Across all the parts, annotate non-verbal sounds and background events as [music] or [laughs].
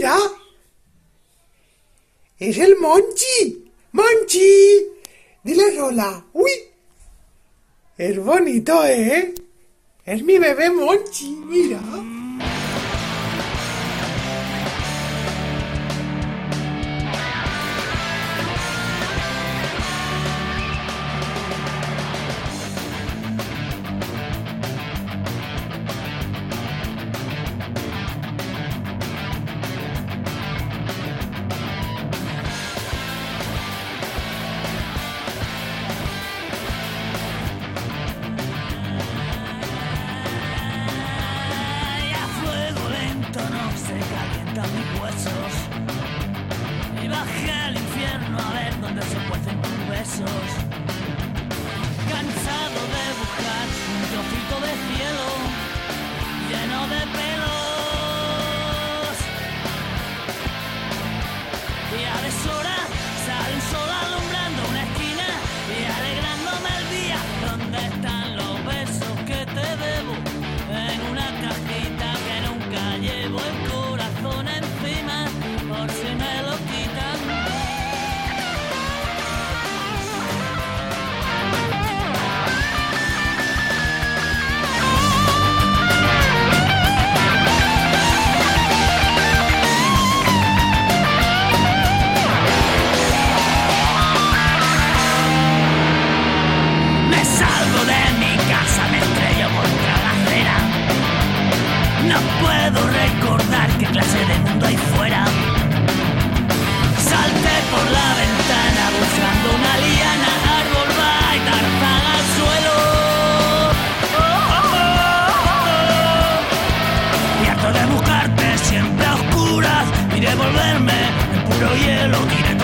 mira. Es el Monchi. Monchi. Dile hola. Uy. Es bonito, ¿eh? Es mi bebé Monchi, mira.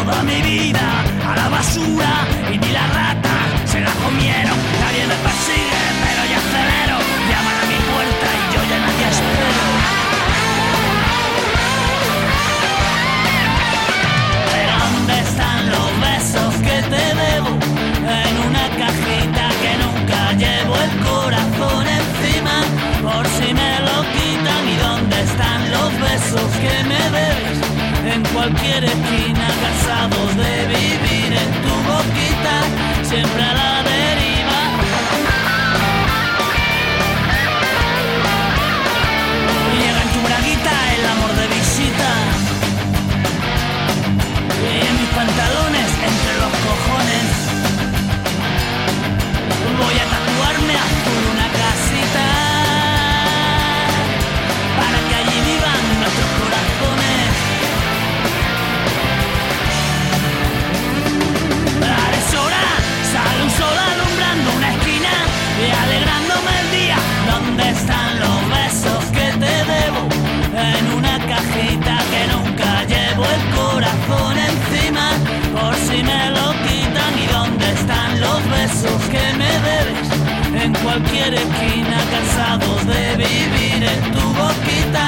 Toda mi vida a la basura y ni la rata se la comieron. Nadie me persigue, pero ya acelero. Llaman a mi puerta y yo ya nadie espero. Pero ¿dónde están los besos que te debo? En una cajita que nunca llevo el corazón encima Por si me lo quitan ¿Y dónde están los besos que me cualquier esquina cansados de vivir en tu boquita Siempre a la deriva. Llega en tu braguita el amor de visita. Y en mis pantalones entre los cojones. Voy a tatuarme azul una casita Por si me lo quitan. ¿Y dónde están los besos que me debes? En cualquier esquina cansados de vivir en tu boquita.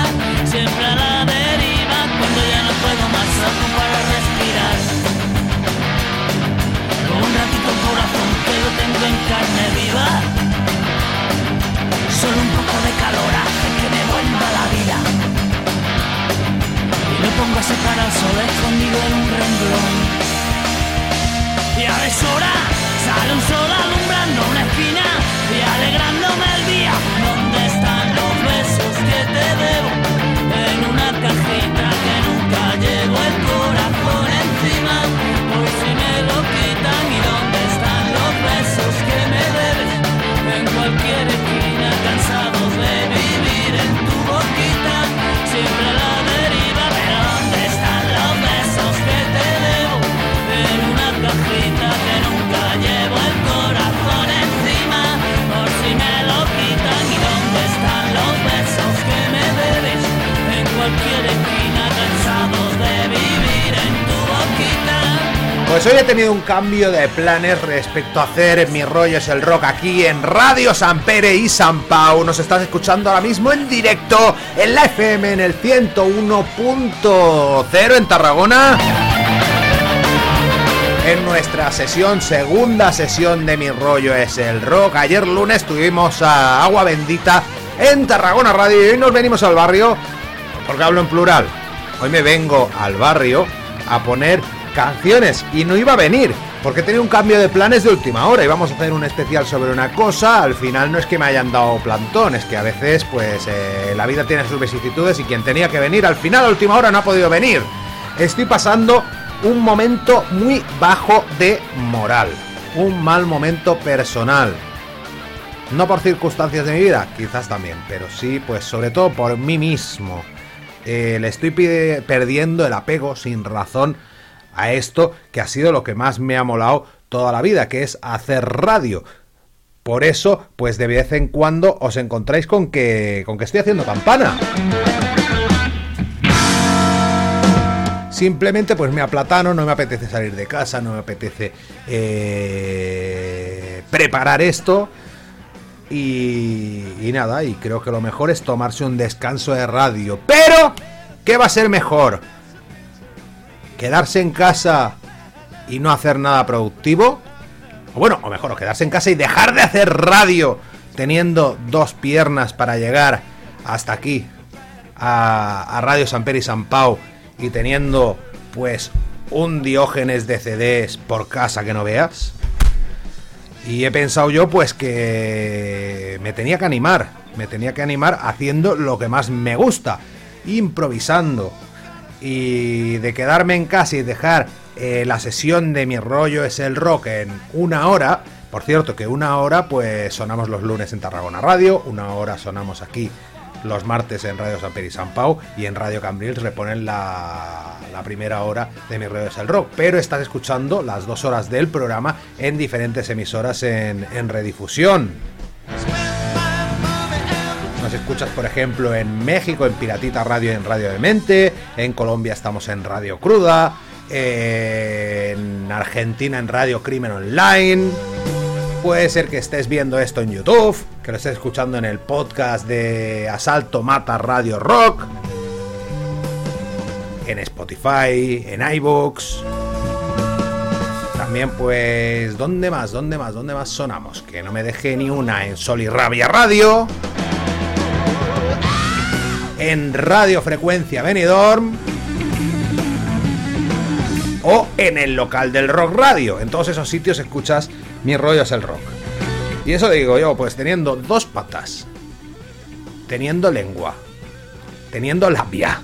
Siempre a la deriva Cuando ya no puedo más saco para respirar. Un ratito corazón que lo tengo en carne viva. Solo un poco de calor hace que me vuelva la vida me pongo a secar al sol escondido en un renglón Y a deshora sale un sol alumbrando una esquina Y alegrándome el día ¿Dónde están los besos que te debo? Pues hoy he tenido un cambio de planes respecto a hacer mi rollo es el rock aquí en Radio San Pere y San Pau. Nos estás escuchando ahora mismo en directo en la FM en el 101.0 en Tarragona. En nuestra sesión, segunda sesión de mi rollo es el rock. Ayer lunes tuvimos a Agua Bendita en Tarragona Radio y hoy nos venimos al barrio porque hablo en plural hoy me vengo al barrio a poner canciones y no iba a venir porque tenía un cambio de planes de última hora. Íbamos a hacer un especial sobre una cosa. Al final no es que me hayan dado plantón, es que a veces, pues, eh, la vida tiene sus vicisitudes y quien tenía que venir al final a última hora no ha podido venir. Estoy pasando un momento muy bajo de moral. Un mal momento personal. No por circunstancias de mi vida, quizás también, pero sí, pues sobre todo por mí mismo. Eh, le estoy perdiendo el apego sin razón a esto que ha sido lo que más me ha molado toda la vida, que es hacer radio. Por eso, pues de vez en cuando os encontráis con que, con que estoy haciendo campana. Simplemente pues me aplatano, no me apetece salir de casa, no me apetece eh, preparar esto. Y, y nada, y creo que lo mejor es tomarse un descanso de radio. Pero, ¿qué va a ser mejor? Quedarse en casa y no hacer nada productivo. O bueno, o mejor, quedarse en casa y dejar de hacer radio teniendo dos piernas para llegar hasta aquí, a, Radio San Pedro y San Pau, y teniendo pues un diógenes de CDs por casa que no veas. Y he pensado yo pues que me tenía que animar, me tenía que animar haciendo lo que más me gusta, improvisando, y de quedarme en casa y dejar eh, la sesión de mi rollo es el rock en una hora. Por cierto, que una hora pues sonamos los lunes en Tarragona Radio, una hora sonamos aquí los martes en Radio San Pedro y San Pau y en Radio Cambrils reponen la, la, primera hora de mi rollo es el rock. Pero estás escuchando las dos horas del programa en diferentes emisoras en, en redifusión escuchas, por ejemplo, en México, en Piratita Radio, en Radio de Mente. En Colombia estamos en Radio Cruda. En Argentina en Radio Crimen Online. Puede ser que estés viendo esto en YouTube, que lo estés escuchando en el podcast de Asalto Mata Radio Rock, en Spotify, en iBooks. También pues, ¿dónde más? ¿Dónde más? ¿Dónde más sonamos? Que no me deje ni una en Sol y Rabia Radio en Radio Frecuencia Benidorm o en el local del Rock Radio. En todos esos sitios escuchas Mi rollo es el rock. Y eso digo yo, pues teniendo dos patas, teniendo lengua, teniendo labia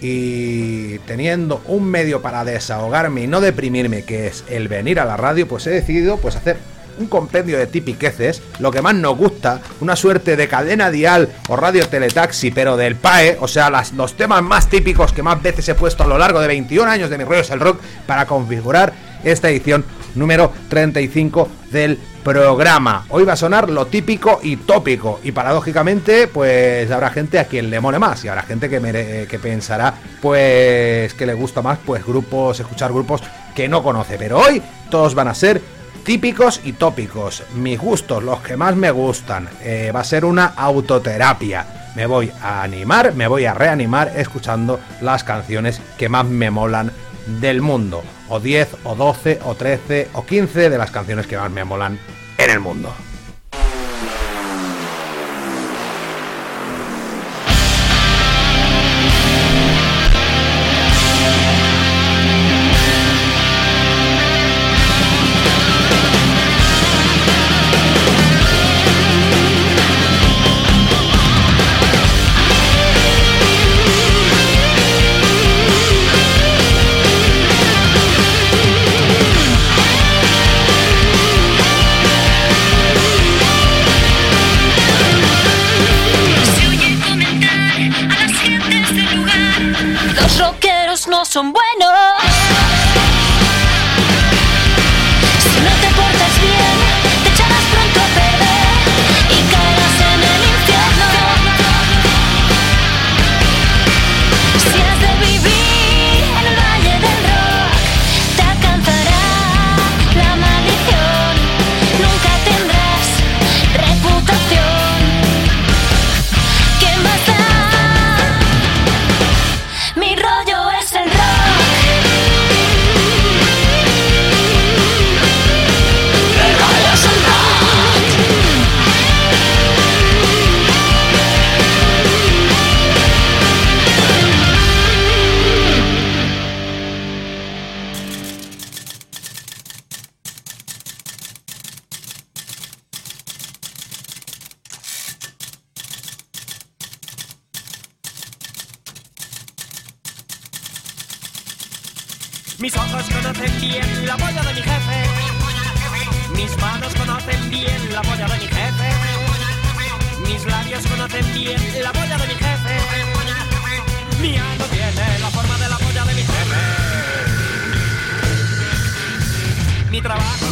y teniendo un medio para desahogarme y no deprimirme, que es el venir a la radio, pues he decidido pues hacer un compendio de tipiqueces, lo que más nos gusta, una suerte de cadena dial o radio teletaxi, pero del PAE, o sea, los temas más típicos que más veces he puesto a lo largo de 21 años de mi rollo es el rock para configurar esta edición número 35 del programa. Hoy va a sonar lo típico y tópico y paradójicamente pues habrá gente a quien le mole más y habrá gente que, que pensará pues que le gusta más pues grupos, escuchar grupos que no conoce. Pero hoy todos van a ser típicos y tópicos, mis gustos, los que más me gustan. Eh, va a ser una autoterapia. Me voy a animar, me voy a reanimar escuchando las canciones que más me molan del mundo. O 10, o 12, o 13, o 15 de las canciones que más me molan en el mundo. Son buenos. Mis ojos conocen bien la polla de mi jefe. Mis manos conocen bien la polla de mi jefe. Mis labios conocen bien la polla de mi jefe. Mi ano tiene la forma de la polla de mi jefe. Mi trabajo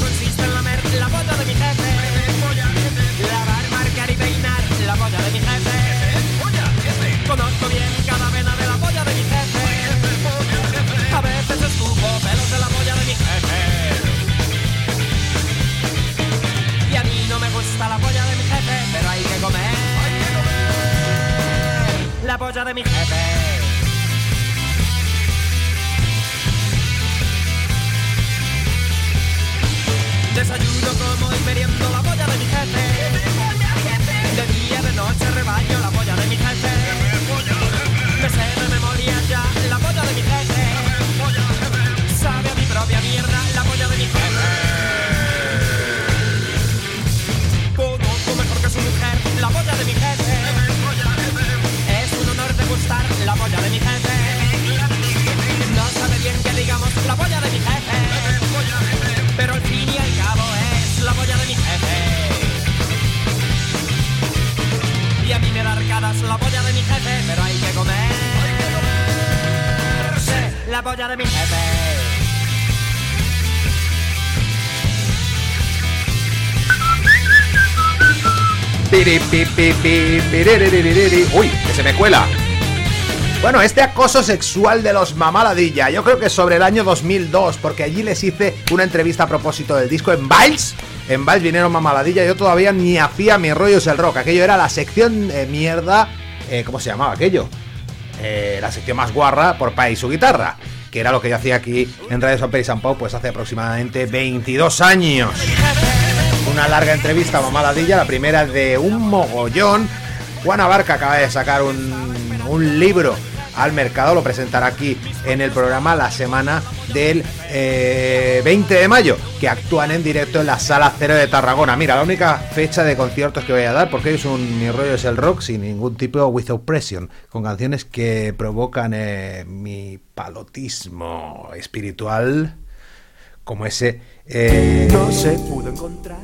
La polla de mi jefe. Desayuno como y meriendo la polla de mi jefe. De día, de noche rebaño la polla de mi jefe. Me sé de memoria ya la polla de mi jefe. Uy, que se me cuela. Bueno, este acoso sexual de los Mamaladilla, yo creo que sobre el año 2002, porque allí les hice una entrevista a propósito del disco en Viles. En Viles vinieron Mamaladilla, yo todavía ni hacía mi rollos el rock. Aquello era la sección de mierda. eh, ¿Cómo se llamaba aquello? Eh, la sección más guarra por país su guitarra. Que era lo que yo hacía aquí en Radio San Pedro y San Pau, pues hace aproximadamente 22 años una larga entrevista a la primera de un mogollón. Juana Barca acaba de sacar un, un libro al mercado, lo presentará aquí en el programa la semana del eh, 20 de mayo, que actúan en directo en la Sala Cero de Tarragona. Mira, la única fecha de conciertos que voy a dar, porque es un Mi rollo es el rock, sin ningún tipo de without pressure, con canciones que provocan eh, mi palotismo espiritual, como ese... eh, No se pudo encontrar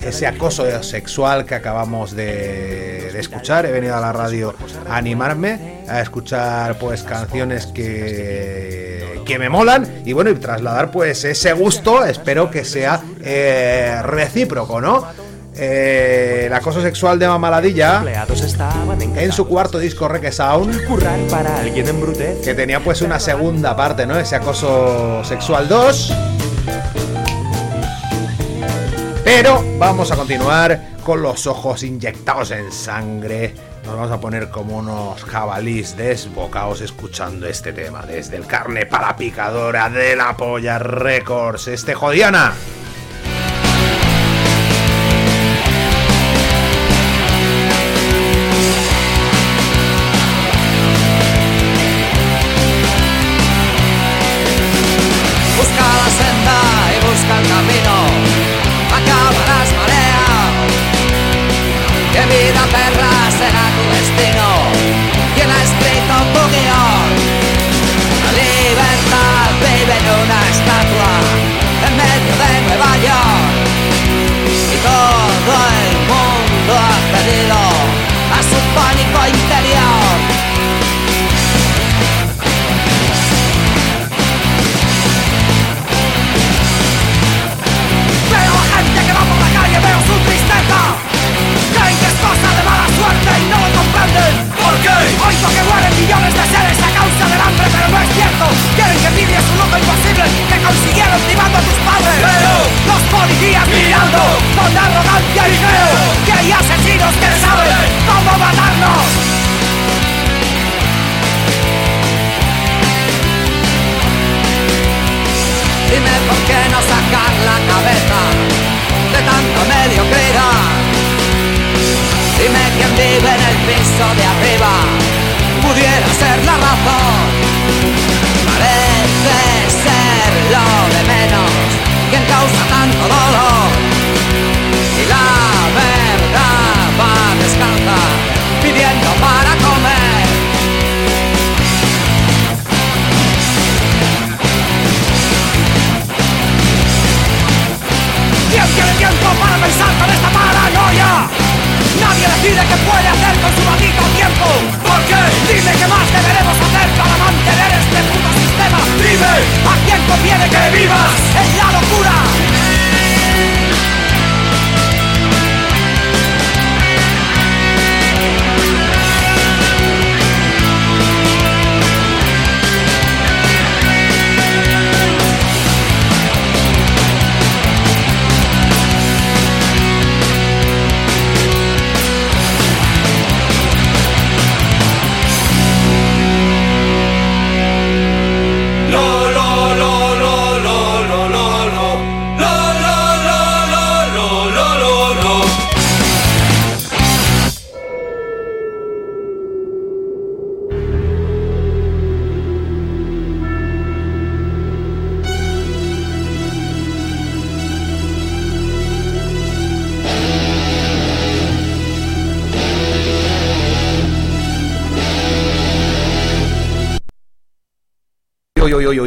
ese acoso sexual que acabamos de, de escuchar. He venido a la radio a animarme, a escuchar pues canciones que, que me molan y bueno, y trasladar pues ese gusto, espero que sea eh, recíproco, ¿no? Eh, el acoso sexual de Mamaladilla en su cuarto disco Reque Sound currar para alguien en brutez. que tenía pues una segunda parte, ¿no? Ese acoso sexual 2. Pero vamos a continuar con los ojos inyectados en sangre. Nos vamos a poner como unos jabalís desbocados escuchando este tema. Desde el carne para picadora de la polla records. Este jodiana.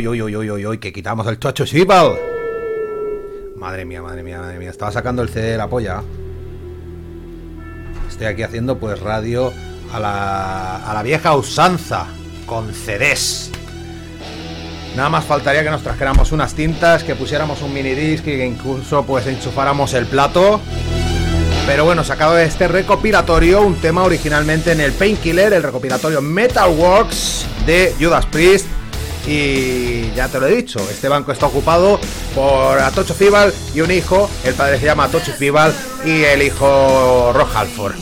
uy, uy, uy, uy, uy, que quitamos el chocho Shipal. Madre mía, madre mía, madre mía. Estaba sacando el CD de la polla. Estoy aquí haciendo pues radio a la, a la vieja usanza. Con CDs. Nada más faltaría que nos trajéramos unas tintas, que pusiéramos un mini disc y que incluso pues enchufáramos el plato. Pero bueno, sacado de este recopilatorio, un tema originalmente en el Painkiller, el recopilatorio Metalworks de Judas Priest, y ya te lo he dicho, este banco está ocupado por Atocho Fibal y un hijo. El padre se llama Atocho Fibal y el hijo Rock Halford.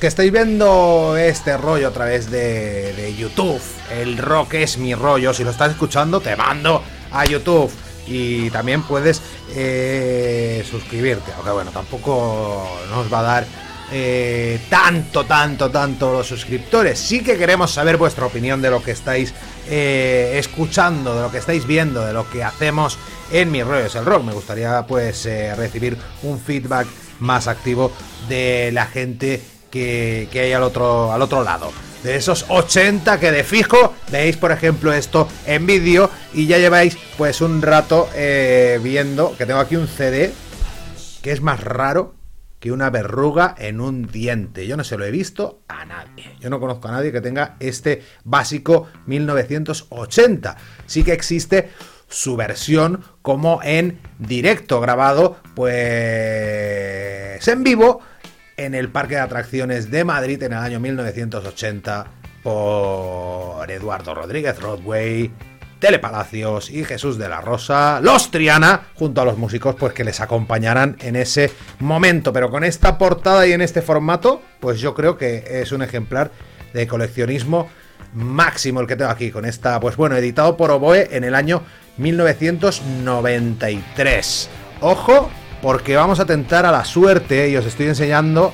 Que estáis viendo este rollo a través de, de YouTube, el rock es mi rollo. Si lo estás escuchando, te mando a YouTube. Y también puedes eh, suscribirte. Aunque bueno, tampoco nos va a dar eh, tanto, tanto, tanto los suscriptores. Sí que queremos saber vuestra opinión de lo que estáis eh, escuchando, de lo que estáis viendo, de lo que hacemos en Mi Rollo es el Rock. Me gustaría pues recibir un feedback más activo de la gente que, hay al otro, al otro lado. De esos 80 que de fijo veis, por ejemplo, esto en vídeo y ya lleváis pues un rato eh, viendo que tengo aquí un CD que es más raro que una verruga en un diente. Yo no se lo he visto a nadie. Yo no conozco a nadie que tenga este básico 1980. Sí que existe su versión como en directo grabado pues en vivo en el Parque de Atracciones de Madrid en el año 1980 por Eduardo Rodríguez Rodway, Telepalacios y Jesús de la Rosa, los Triana, junto a los músicos pues que les acompañarán en ese momento. Pero con esta portada y en este formato, pues yo creo que es un ejemplar de coleccionismo máximo el que tengo aquí, con esta, pues bueno, editado por Oboe en el año 1993. Ojo, porque vamos a tentar a la suerte y os estoy enseñando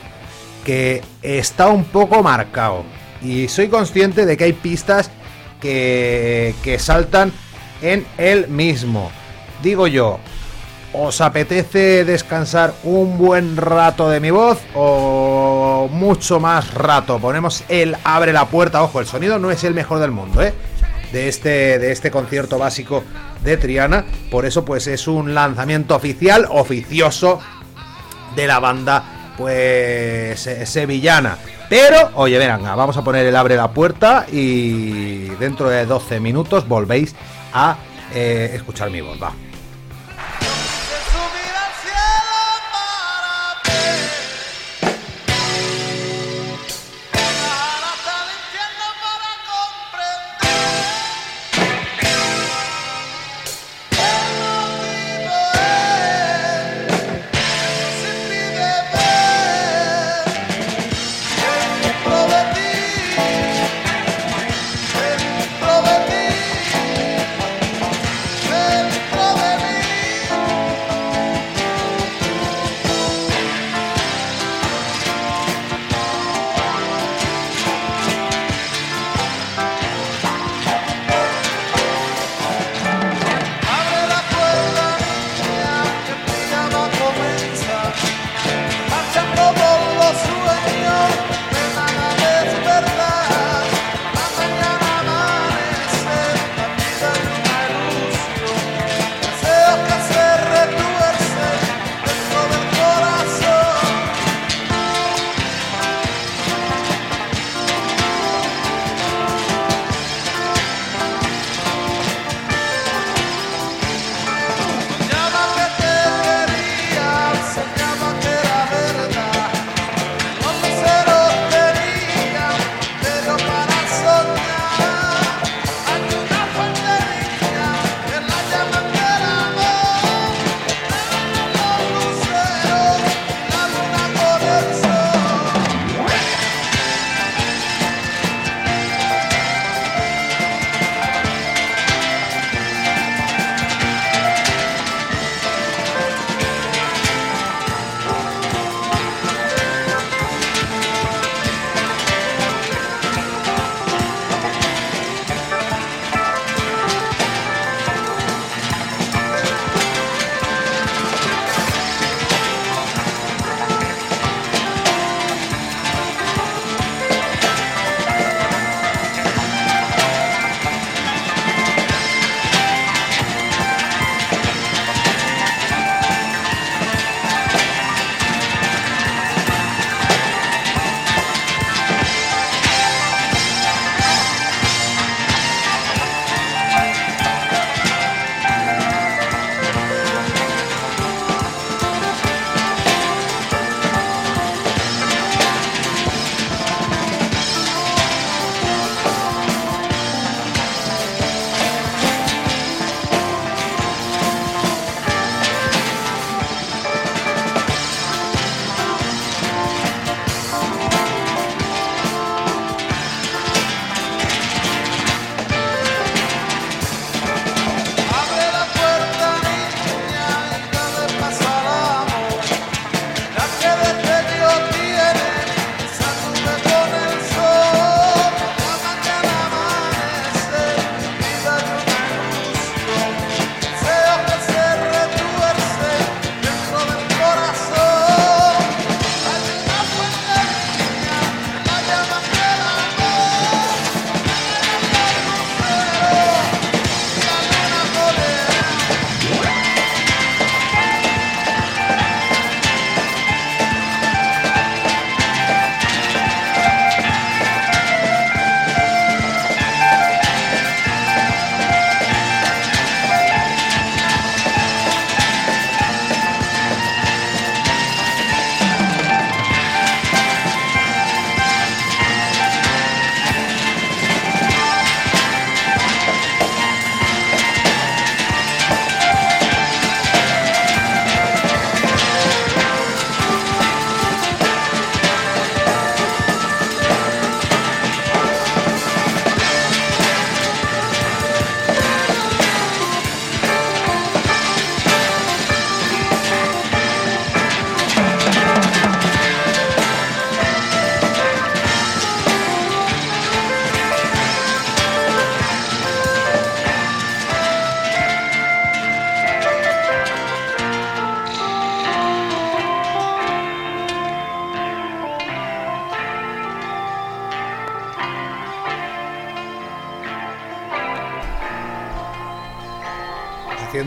que está un poco marcado. Y soy consciente de que hay pistas que, que saltan en el mismo. Digo yo, ¿os apetece descansar un buen rato de mi voz o mucho más rato? Ponemos el abre la puerta, ojo, el sonido no es el mejor del mundo, ¿eh? De este, de este concierto básico de Triana, por eso pues es un lanzamiento oficial, oficioso de la banda pues sevillana. Pero, oye, venga, vamos a poner el abre la puerta y dentro de 12 minutos volvéis a eh, escuchar mi voz, va.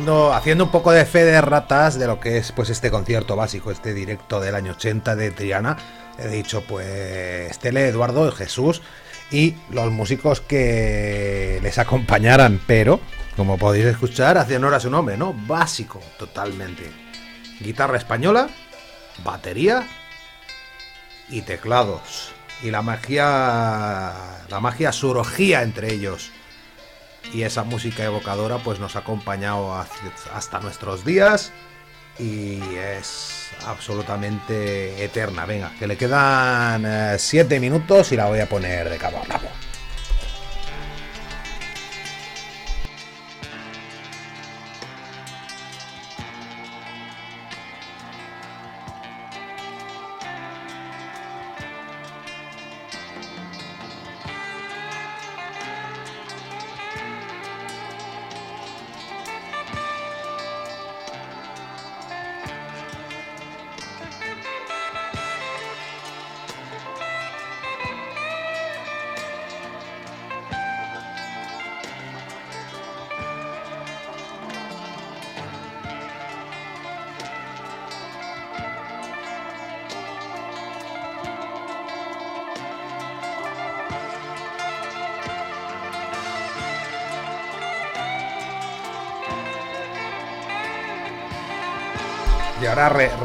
Haciendo, un poco de fe de ratas de lo que es pues este concierto básico, este directo del año 80 de Triana. He dicho pues Tele, Eduardo, Jesús y los músicos que les acompañaran, pero como podéis escuchar, hacían honor a su nombre, ¿no? Básico, totalmente. Guitarra española, batería y teclados. Y la magia, la magia surgía entre ellos y esa música evocadora pues nos ha acompañado hasta nuestros días y es absolutamente eterna. Venga, que le quedan 7 eh, minutos y la voy a poner de cabo a rabo.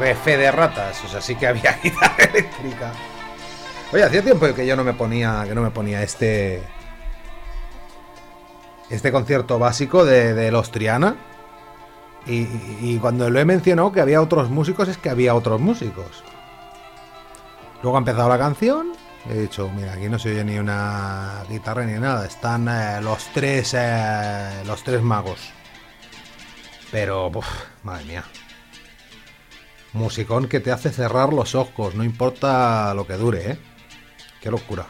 Ahora re, fe de ratas, o sea, sí que había [laughs] guitarra eléctrica. Oye, hacía tiempo que yo no me ponía, que no me ponía este, este concierto básico de, los Triana. Y, cuando lo he mencionado que había otros músicos, es que había otros músicos. Luego ha empezado la canción. He dicho, mira, aquí no se oye ni una guitarra ni nada. Están eh, los tres, eh, los tres magos. Pero, madre mía, Musicón que te hace cerrar los ojos, no importa lo que dure, ¿eh? Qué locura.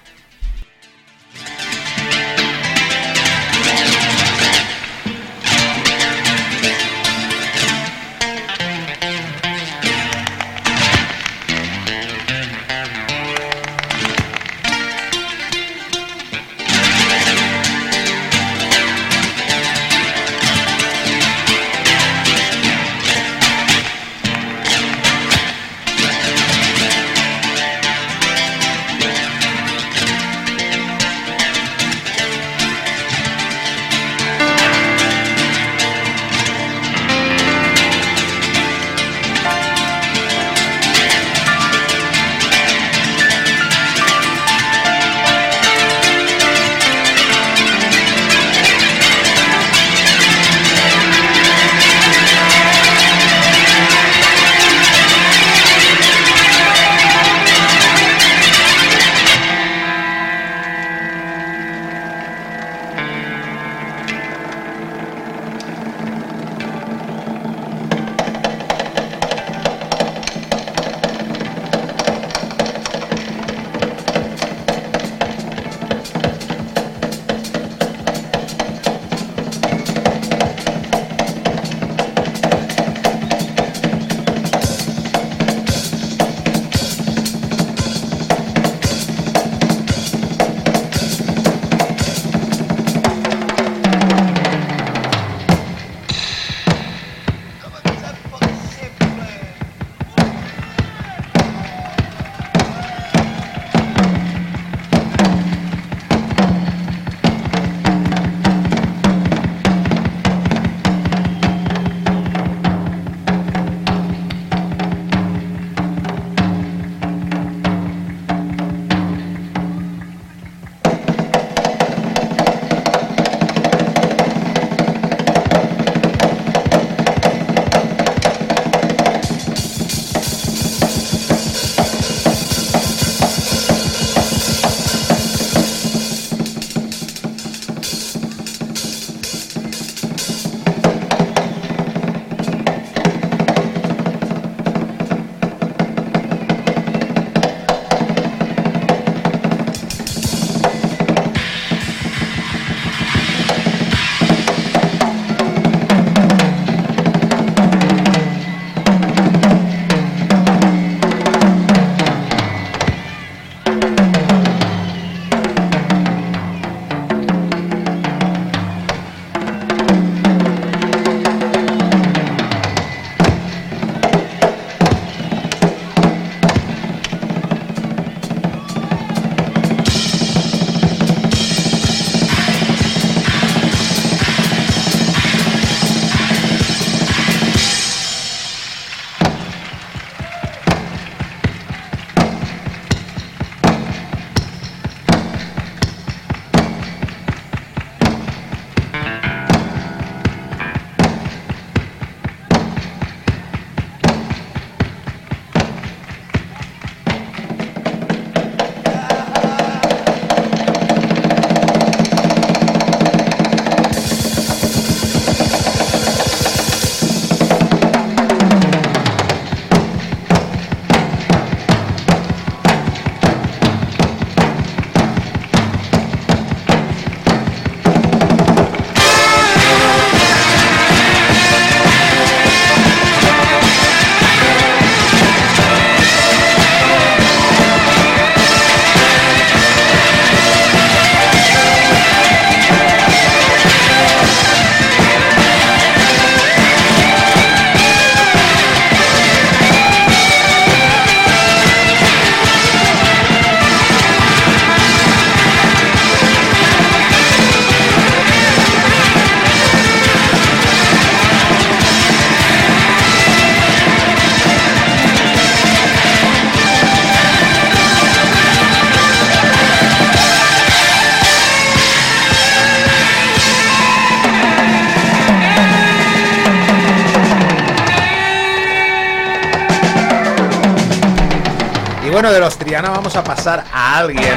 Triana vamos a pasar a alguien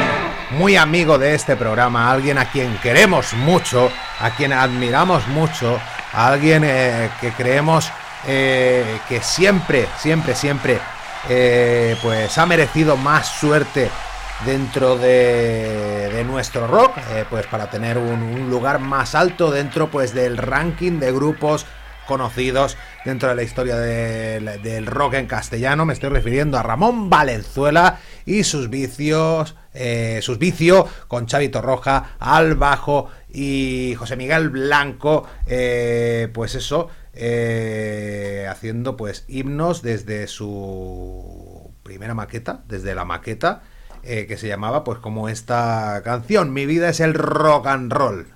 muy amigo de este programa, alguien a quien queremos mucho, a quien admiramos mucho, a alguien eh, que creemos eh, que siempre, siempre, siempre, eh, pues ha merecido más suerte dentro de, de nuestro rock, pues para tener un, un, lugar más alto dentro pues del ranking de grupos conocidos dentro de la historia del, rock en castellano. Me estoy refiriendo a Ramón Valenzuela y sus vicios, eh, sus vicios con Chavito Roja al bajo y José Miguel Blanco, eh, pues eso, eh, haciendo pues himnos desde su primera maqueta, desde la maqueta. que se llamaba pues como esta canción, Mi vida es el rock and roll.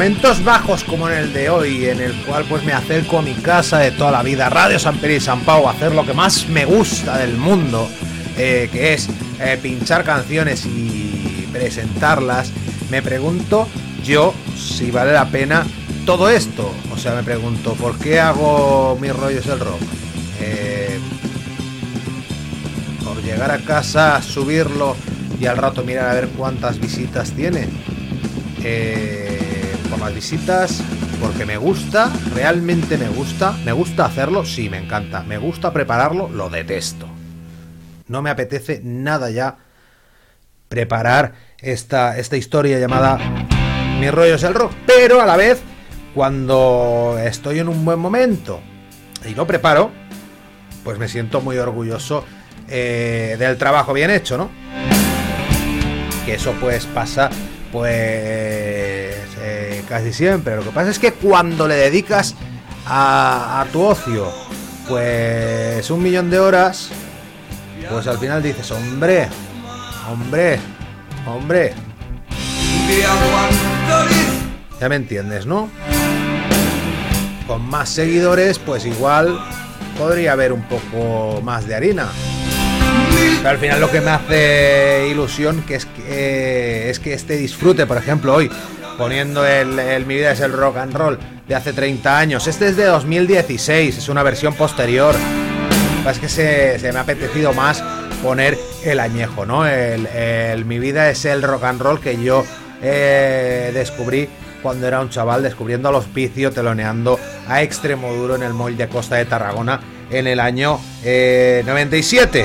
Momentos bajos como en el de hoy, en el cual pues me acerco a mi casa de toda la vida, Radio San Pedro y San Pau, a hacer lo que más me gusta del mundo, eh, que es eh, pinchar canciones y presentarlas, me pregunto yo si vale la pena todo esto. O sea, me pregunto, ¿por qué hago mis rollos del rock? Eh, por llegar a casa, subirlo y al rato mirar a ver cuántas visitas tiene. Las visitas, porque me gusta, realmente me gusta, me gusta hacerlo, sí, me encanta, me gusta prepararlo, lo detesto. No me apetece nada ya preparar esta, esta historia llamada Mi rollo es el rock, pero a la vez, cuando estoy en un buen momento y lo preparo, pues me siento muy orgulloso eh, del trabajo bien hecho, ¿no? Que eso pues pasa pues casi siempre. Lo que pasa es que cuando le dedicas a, tu ocio pues un millón de horas, pues al final dices, hombre, hombre, hombre, ya me entiendes, ¿no? Con más seguidores, pues igual podría haber un poco más de harina. Pero al final lo que me hace ilusión que es que, es que este disfrute, por ejemplo, hoy poniendo el, Mi vida es el rock and roll de hace 30 años. Este es de 2016, es una versión posterior. Es que se, se me ha apetecido más poner el añejo, ¿no? El, Mi vida es el rock and roll que yo eh, descubrí cuando era un chaval descubriendo al hospicio teloneando a Extremoduro en el Moll de Costa de Tarragona en el año eh, 97.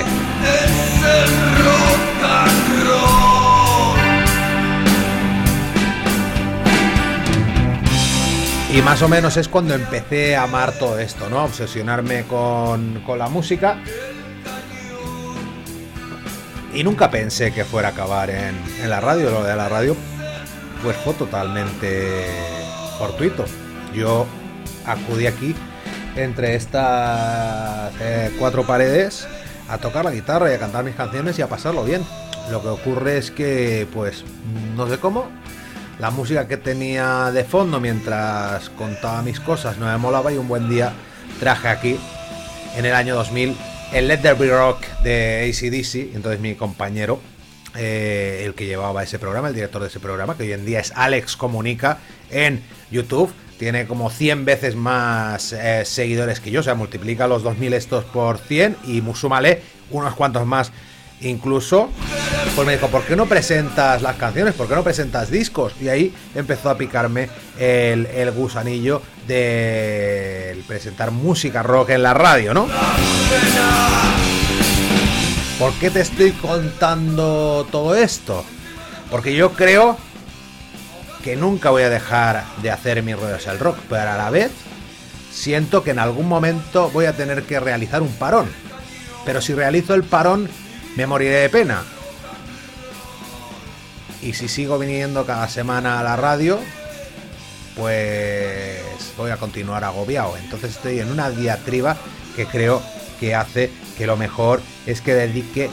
Y más o menos es cuando empecé a amar todo esto, ¿no? Obsesionarme con, con la música. Y nunca pensé que fuera a acabar en, en la radio. Lo de la radio pues fue totalmente fortuito. Yo acudí aquí entre estas eh, cuatro paredes a tocar la guitarra y a cantar mis canciones y a pasarlo bien. Lo que ocurre es que, pues, no sé cómo, la música que tenía de fondo mientras contaba mis cosas no me molaba y un buen día traje aquí, en el año 2000, el Let There Be Rock de ACDC. Entonces mi compañero eh, el que llevaba ese programa, el director de ese programa, que hoy en día es Alex Comunica en YouTube. Tiene como 100 veces más eh, seguidores que yo, o sea, multiplica los 2000 estos por 100 y súmale unos cuantos más incluso. Pues me dijo, ¿por qué no presentas las canciones? ¿Por qué no presentas discos? Y ahí empezó a picarme el, gusanillo de presentar música rock en la radio, ¿no? ¿Por qué te estoy contando todo esto? Porque yo creo que nunca voy a dejar de hacer mis ruedas al rock, pero a la vez siento que en algún momento voy a tener que realizar un parón. Pero si realizo el parón, me moriré de pena. Y si sigo viniendo cada semana a la radio, pues voy a continuar agobiado. Entonces estoy en una diatriba que creo que hace que lo mejor es que dedique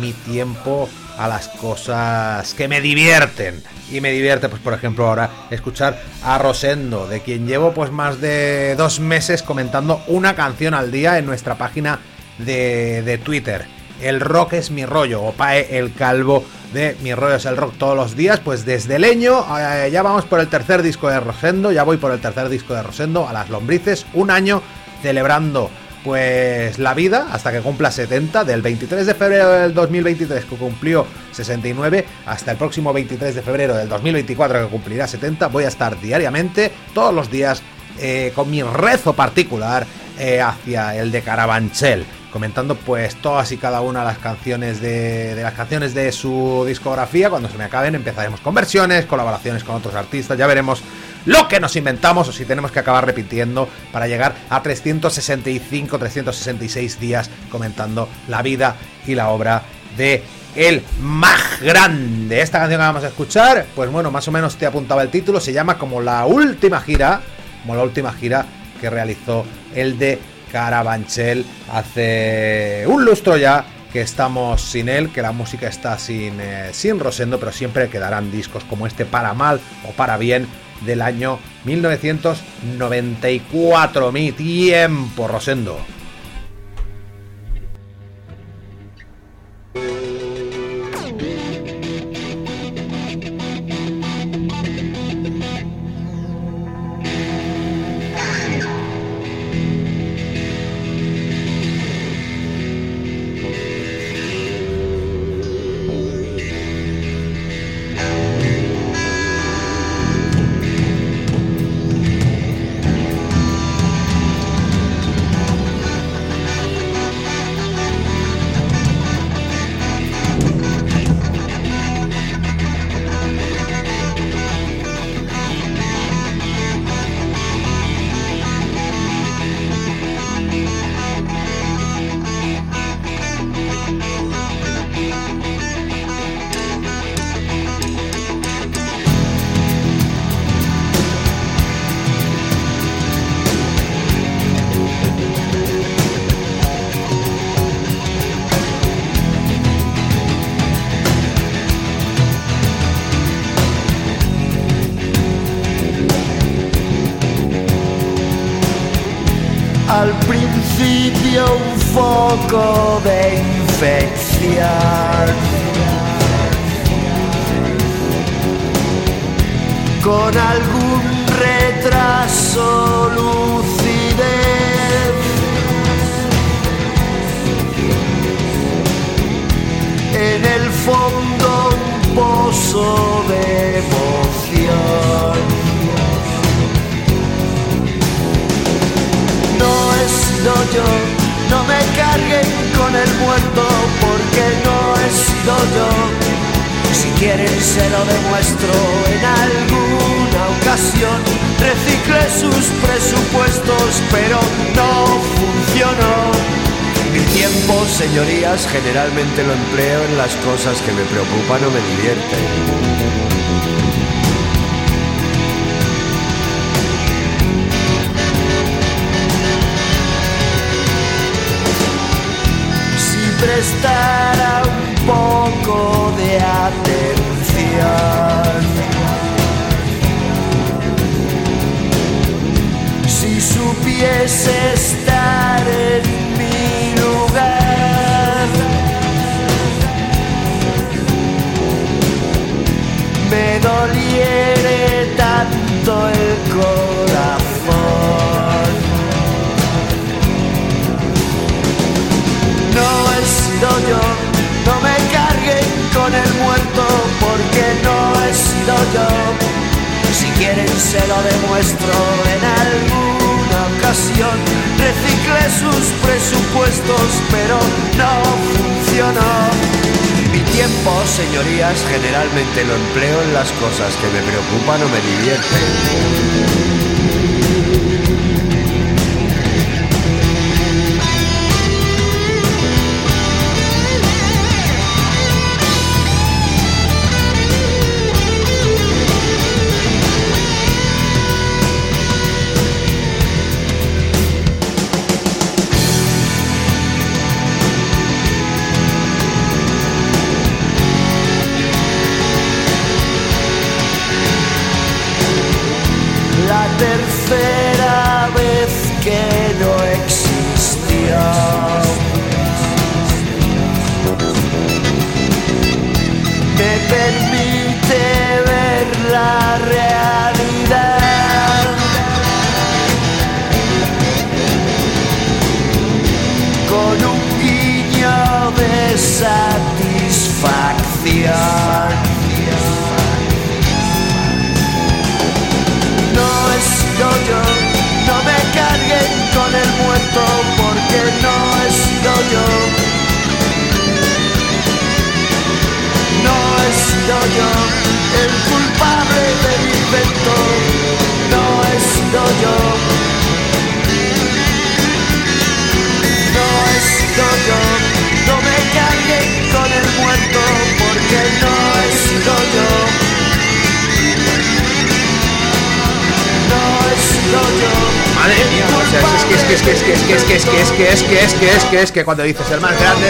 mi tiempo a las cosas que me divierten. Y me divierte, pues por ejemplo, ahora escuchar a Rosendo, de quien llevo pues más de dos meses comentando una canción al día en nuestra página de, de Twitter. El rock es mi rollo, o Pae el calvo de mi rollo es el rock todos los días, pues desde Leño, eh, ya vamos por el tercer disco de Rosendo, ya voy por el tercer disco de Rosendo, a las lombrices, un año celebrando pues la vida hasta que cumpla 70, del 23 de febrero del 2023 que cumplió 69 hasta el próximo 23 de febrero del 2024 que cumplirá 70, voy a estar diariamente, todos los días, eh, con mi rezo particular eh, hacia el de Carabanchel comentando pues todas y cada una de las canciones de, las canciones de su discografía. Cuando se me acaben empezaremos con versiones, colaboraciones con otros artistas, ya veremos lo que nos inventamos o si tenemos que acabar repitiendo para llegar a 365, 366 días comentando la vida y la obra de el más grande. Esta canción que vamos a escuchar, pues bueno, más o menos te apuntaba el título, se llama como la última gira, como la última gira que realizó el de Carabanchel hace un lustro ya que estamos sin él, que la música está sin, eh, sin Rosendo, pero siempre quedarán discos como este para mal o para bien del año 1994. Mi tiempo, Rosendo. Si quieren se lo demuestro en alguna ocasión. Recicle sus presupuestos, pero no funcionó. Mi tiempo, señorías, generalmente lo empleo en las cosas que me preocupan o me divierten. El culpable de mi invento, no es yo. No es yo, no me carguen con el muerto porque no es yo. no es yo. Madre mía, o sea, es que es que es que es que es que es que es que es que es que es que es que es que cuando dices el más grande,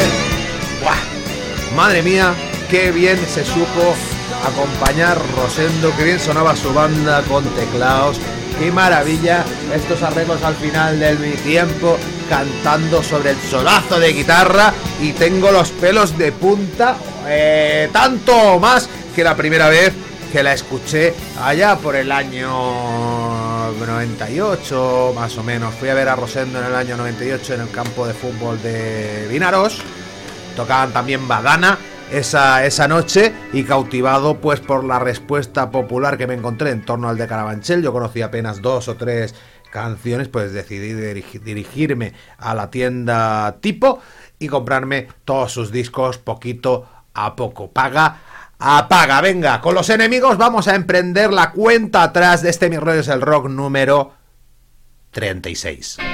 ¡buah! Madre mía, qué bien se supo acompañar Rosendo, que bien sonaba su banda con teclados. Qué maravilla estos arreglos al final del mi tiempo cantando sobre el solazo de guitarra y tengo los pelos de punta eh, tanto más que la primera vez que la escuché allá por el año 98 más o menos. Fui a ver a Rosendo en el año 98 en el campo de fútbol de Vinaros. Tocaban también Badana esa, esa noche y cautivado pues por la respuesta popular que me encontré en torno al de Carabanchel. Yo conocí apenas dos o tres canciones, pues decidí dirigirme a la tienda tipo y comprarme todos sus discos poquito a poco. Paga apaga. Venga, con los enemigos vamos a emprender la cuenta atrás de este Mi Rollo es el Rock número 36.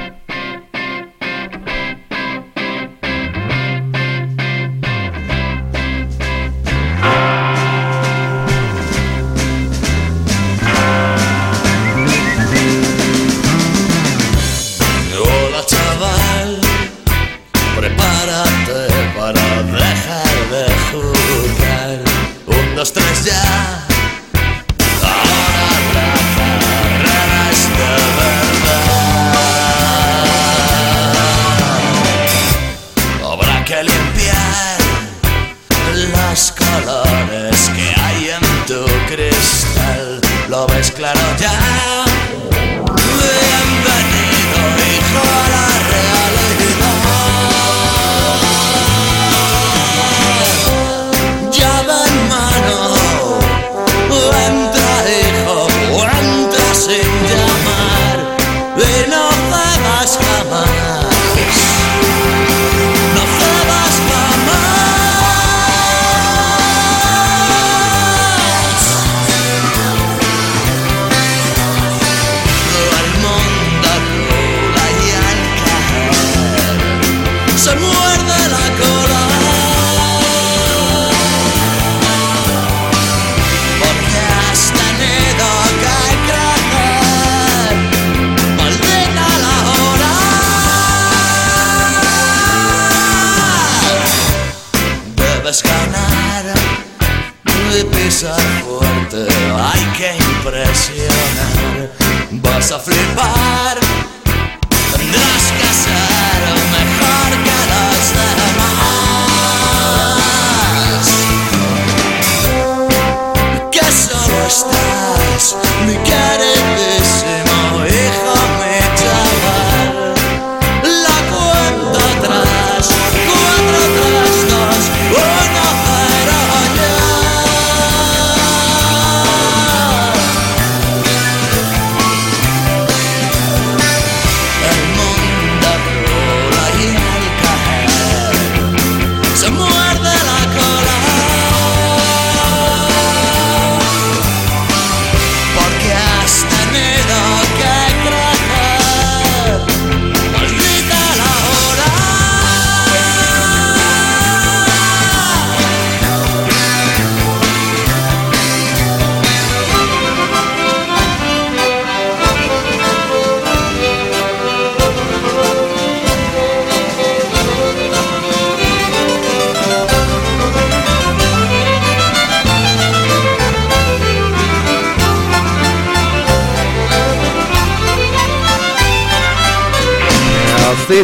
lo ves claro ya.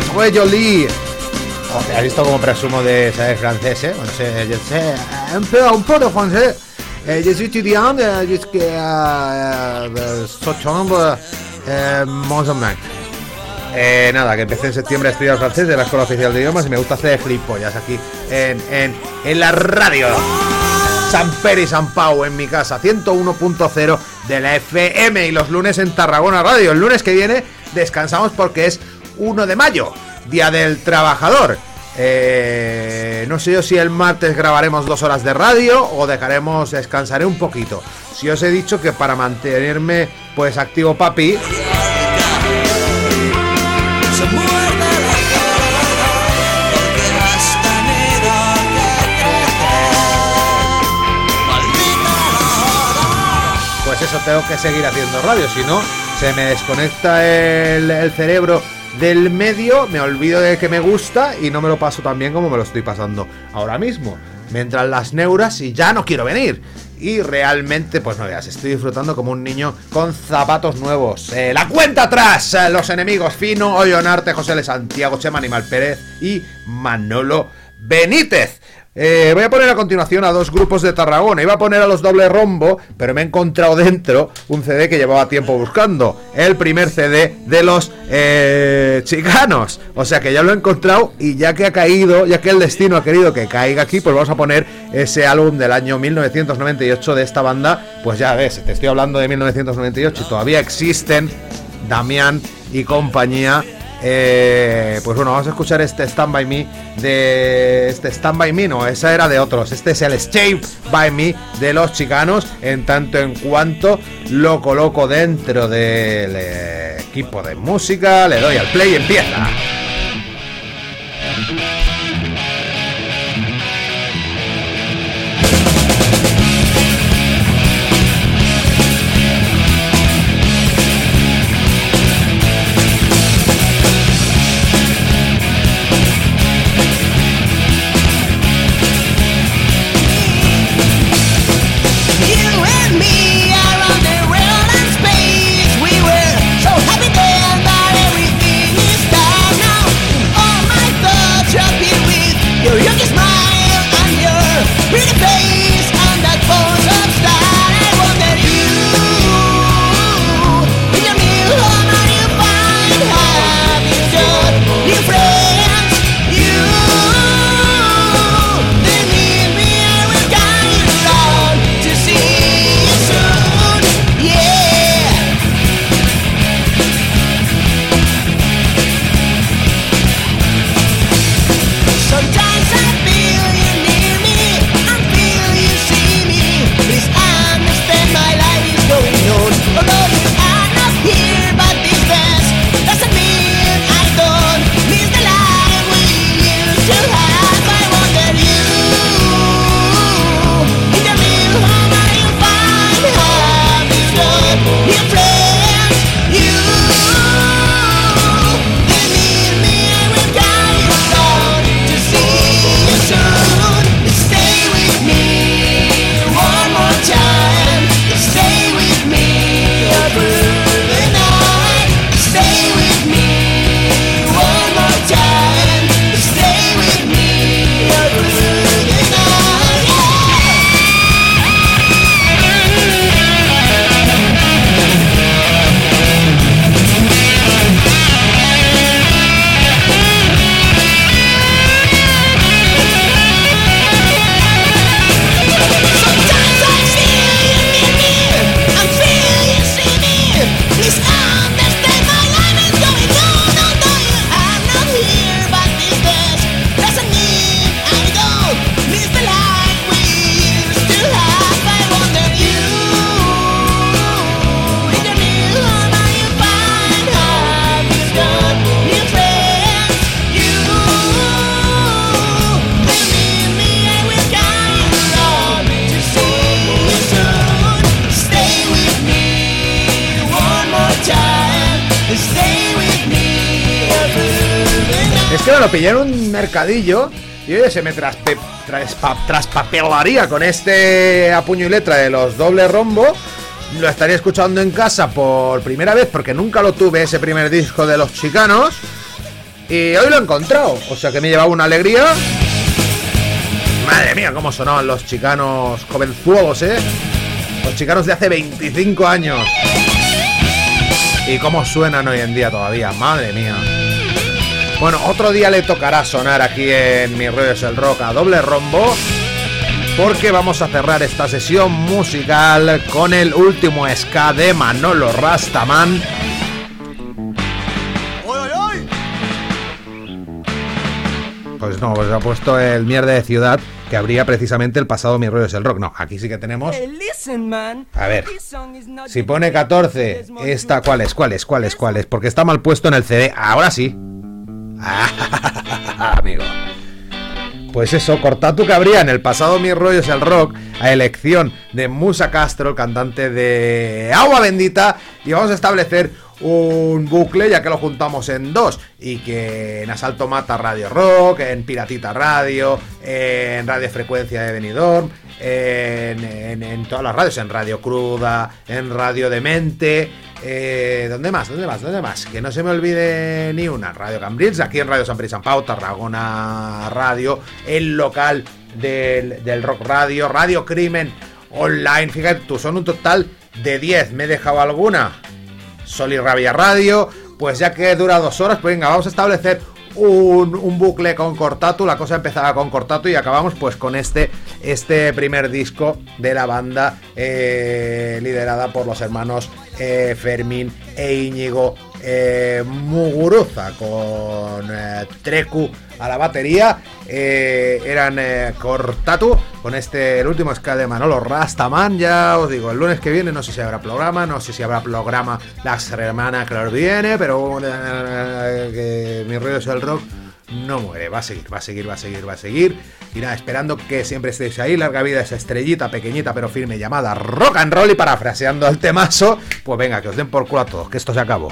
Jolie. ¿Has visto cómo presumo de saber francés, eh? Bueno, sé, yo sé un poco, un poco francés. Eh, je suis étudiant jusqu'à septembre, eh, más o menos. Eh, nada, que empecé en septiembre a estudiar francés de la Escuela Oficial de Idiomas y me gusta hacer flipollas aquí en, en, en la radio. San Peri San Pau en mi casa, 101.0 de la FM y los lunes en Tarragona Radio. El lunes que viene descansamos porque es 1 de mayo. Día del Trabajador. Eh, no sé yo si el martes grabaremos dos horas de radio o dejaremos descansaré un poquito. Si os he dicho que para mantenerme pues activo papi. Pues eso tengo que seguir haciendo radio, si no se me desconecta el, el cerebro del medio, me olvido de que me gusta y no me lo paso tan bien como me lo estoy pasando ahora mismo. Me entran las neuras y ya no quiero venir. y realmente, pues no veas, estoy disfrutando como un niño con zapatos nuevos. Eh, la cuenta atrás, eh, los enemigos Fino, Ollonarte, José L. Santiago, Chema Animal Pérez y Manolo Benítez. Eh, voy a poner a continuación a dos grupos de Tarragona. Iba a poner a los doble rombo, pero me he encontrado dentro un CD que llevaba tiempo buscando. El primer CD de los eh, chicanos. O sea que ya lo he encontrado y ya que ha caído, ya que el destino ha querido que caiga aquí, pues vamos a poner ese álbum del año 1998 de esta banda. Pues ya ves, te estoy hablando de 1998 y todavía existen Damián y compañía eh, pues bueno, vamos a escuchar este Stand By Me de... Este Stand By Me, no, esa era de otros. Este es el Stay By Me de los chicanos, en tanto en cuanto lo coloco dentro del equipo de música, le doy al play y empieza. Pillé un mercadillo y oye, se me traspe- traspa- traspapelaría con este a puño y letra de los doble rombo. Lo estaría escuchando en casa por primera vez porque nunca lo tuve ese primer disco de los chicanos. Y hoy lo he encontrado, o sea que me he llevado una alegría. Madre mía, cómo sonaban los chicanos jovenzuelos, ¿eh? Los chicanos de hace 25 años. Y cómo suenan hoy en día todavía, madre mía. Bueno, otro día le tocará sonar aquí en Mi Rollo es el Rock a doble rombo. Porque vamos a cerrar esta sesión musical con el último ska de Manolo Rastaman. Pues no, pues ha puesto el mierda de ciudad que habría precisamente el pasado Mi Rollo es el Rock. No, aquí sí que tenemos. A ver, si pone 14, esta, ¿cuál es? ¿Cuál es? ¿Cuál es? ¿Cuál es? Porque está mal puesto en el CD. Ahora sí. [laughs] Amigo. Pues eso, Cortatu que habría en el pasado Mi Rollo es el Rock, a elección de Musa Castro, cantante de Agua Bendita, y vamos a establecer un bucle ya que lo juntamos en dos y que en Asalto Mata Radio Rock, en Piratita Radio, en Radio Frecuencia de Benidorm, en, en- todas las radios, en Radio Cruda, en Radio Demente, eh, ¿dónde más? ¿Dónde más? ¿Dónde más? Que no se me olvide ni una. Radio Cambrils, aquí en Radio San y San Pau, Tarragona Radio, el local del, del Rock Radio, Radio Crimen Online, fíjate tú, son un total de 10. ¿Me he dejado alguna? Sol y Rabia Radio, pues ya que dura dos horas, pues venga, vamos a establecer un, bucle con Cortatu, la cosa empezaba con Cortatu y acabamos pues con este, este primer disco de la banda eh, liderada por los hermanos eh, Fermín e Íñigo eh, Muguruza con Trecu a la batería eh, eran eh, Cortatu con este el último ska de Manolo Rastaman ya os digo el lunes que viene no sé si habrá programa no sé si habrá programa la semana que viene pero eh, que mi rollo es el rock no muere, va a seguir, va a seguir, va a seguir, va a seguir. Y nada, esperando que siempre estéis ahí. Larga vida esa estrellita pequeñita pero firme llamada rock and roll. Y parafraseando al temazo, pues venga, que os den por culo a todos, que esto se acabó.